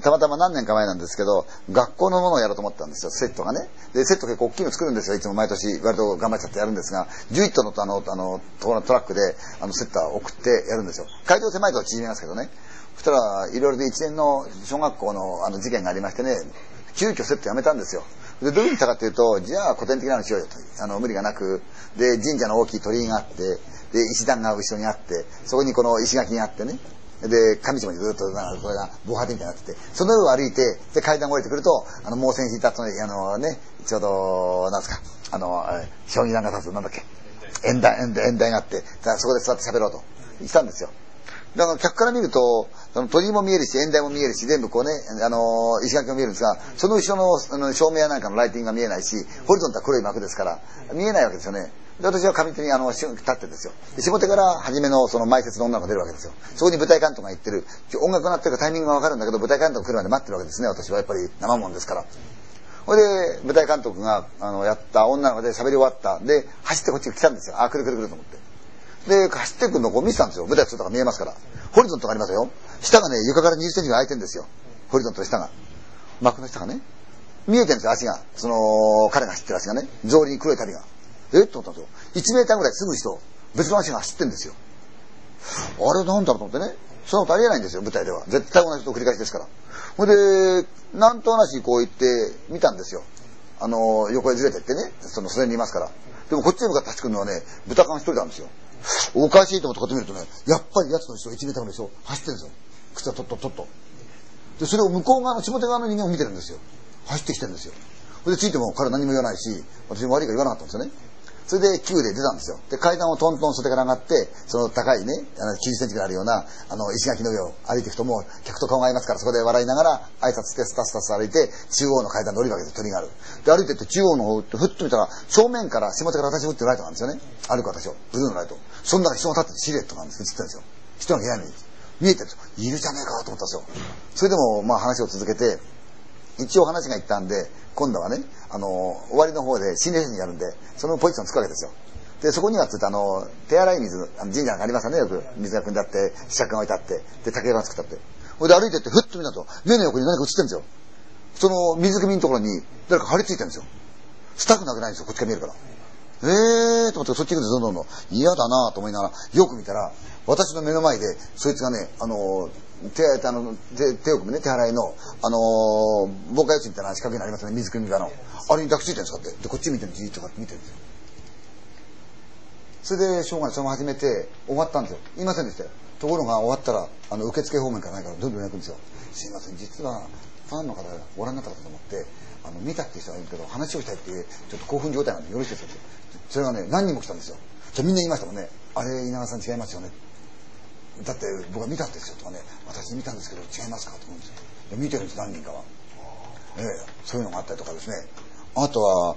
たまたま何年か前なんですけど、学校のものをやろうと思ったんですよ、セットがね。で、セット結構大きいの作るんですよ、いつも毎年、割と頑張っちゃってやるんですが、11トンのあの、あの、トラックで、あの、セッターを送ってやるんですよ。会場狭いと縮めますけどね。そしたら、いろいろで一年の小学校のあの事件がありましてね、急遽セットやめたんですよ。で、どういうふうにしたかというと、じゃあ古典的なのしようよと。あの、無理がなく、で、神社の大きい鳥居があって、で、石段が後ろにあって、そこにこの石垣があってね、で、神様にずっと、なんかこれが防波堤みたいになってて、その上を歩いて、で、階段を降りてくると、あの、猛戦引いた後に、あのね、ちょうど、なんですか、あの、将棋段が立つ、なんだっけ、演台、演台、演台があって、そこで座って喋ろうと、言ったんですよ。だから客から見ると、あの鳥居も見えるし、演台も見えるし、全部こうね、あの、石垣も見えるんですが、その後ろのあの照明やなんかのライティングが見えないし、ホリゾントは黒い幕ですから、見えないわけですよね。で、私は上手にあの、立ってですよ。で、下手から初めのその前説の女の子が出るわけですよ。そこに舞台監督が言ってる、音楽が鳴ってるかタイミングがわかるんだけど、舞台監督来るまで待ってるわけですね、私はやっぱり生もんですから。ほいで、舞台監督が、あの、やった女の子で喋り終わった。で、走ってこっち来たんですよ。あ、来る来る来ると思って。で、走ってくるのを見てたんですよ。舞台外が見えますから。ホリゾントがありますよ。下がね、床から20センチが空いてるんですよ。ホリゾントの下が。幕の下がね。見えてるんですよ、足が。その、彼が走ってる足がね。草履に黒い旅が。え？っと思ったんですよ。1メーターぐらいすぐ人、別の足が走ってんですよ。あれなんだろうと思ってね。そんなことありえないんですよ、舞台では。絶対同じと繰り返しですから。ほんで、なんとなしこう言って見たんですよ。あの、横へずれてってね、その袖にいますから。でもこっちに向かって走ってくるのはね、豚缶一人なんですよ。おかしいと思ってこうやって見るとね、やっぱり奴の人、1メーターぐらい人、走ってるんですよ。靴はとっととっと。で、それを向こう側の、下手側の人間を見てるんですよ。走ってきてるんですよ。で、ついても彼何も言わないし、私も悪いから言わなかったんですよね。それで9で出たんですよ。で、階段をトントン袖から上がって、その高いね、あの90センチぐらいあるような、あの、石垣の上を歩いていくともう、客と顔が合いますから、そこで笑いながら、挨拶してスタスタス歩いて、中央の階段で降りるわけで、鳥がある。で、歩いてって中央の方って、ふっと見たら、正面から下手から私を打ってるライトなんですよね。歩く私を。ブルーのライト。そんな人が立ってシルエットなんです、映ってるんですよ。人がいないのに。見えてるんですよ。いるじゃねえかと思ったんですよ。それでも、まあ話を続けて、一応話がいったんで、今度はね、あの、終わりの方で心霊写真やるんで、そのポジションつくわけですよ。で、そこにはつってあの、手洗い水、あの神社がありますよね、よく。水が汲んであって、試着が置いてあって、で、竹が作ってあって。ほいで歩いてって、ふっと見たと、目の横に何か映ってるんですよ。その水汲みのところに、誰か張り付いてるんですよ。スタッフなわけないんですよ、こっちから見えるから。えーと思ってそっち行くとどんどんどん嫌だなと思いながら、よく見たら、私の目の前で、そいつがね、あの、手、あの、手、手を組むね、手洗いの、あのー、防火用水みたいな仕掛けになりますね、水汲み場の。あれに抱きついてるんですかって。で、こっち見てるじーっとかって見てるんですよ。それで、しょうがない、そのまま始めて、終わったんですよ。言いませんでしたよ。ところが終わったら、あの、受付方面からないから、どんどん焼くんですよ。すいません、実は、ファンの方がご覧になったかと思って、あの、見たっていう人がいるけど、話をしたいっていう、ちょっと興奮状態なんでよろしいですかって。それがね、何人も来たんですよ。じゃみんな言いましたもんね。あれ、稲川さん違いますよね。だって僕は見たんですよとかね、私見たんですけど違いますかと思うんですよ。見てるんです、何人かは。ええ、そういうのがあったりとかですね。あとは、